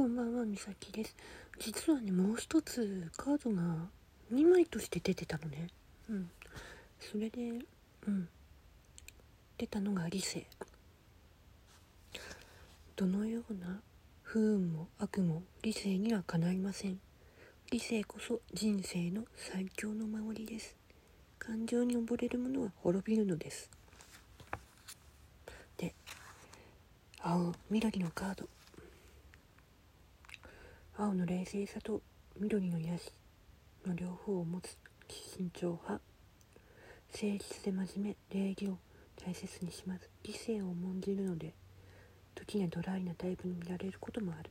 こんばんは、みさきです。実はね、もう一つカードが2枚として出てたのね。うん。それで、うん。出たのが理性。どのような不運も悪も理性にはかないません。理性こそ人生の最強の守りです。感情に溺れる者は滅びるのです。で、青、緑のカード。青の冷静さと緑の癒しの両方を持つ慎重派誠実で真面目礼儀を大切にします理性を重んじるので時にはドライなタイプに見られることもある。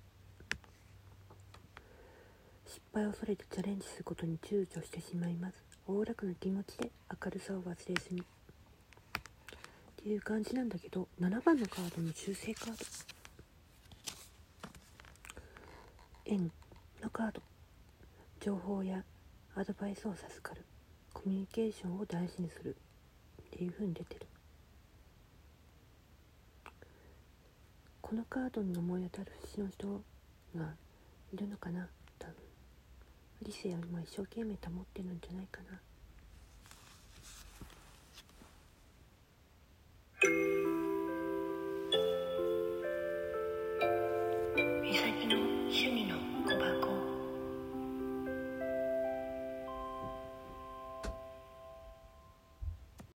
失敗を恐れてチャレンジすることに躊躇してしまいます。おおらかな気持ちで明るさを忘れずに。っていう感じなんだけど7番のカードの修正カード。円のカード。情報やアドバイスを授かる。コミュニケーションを大事にする。っていう風に出てる。このカードに思い当たる節の人がいるのかな？多分。理性を今一生懸命保ってるんじゃないかな。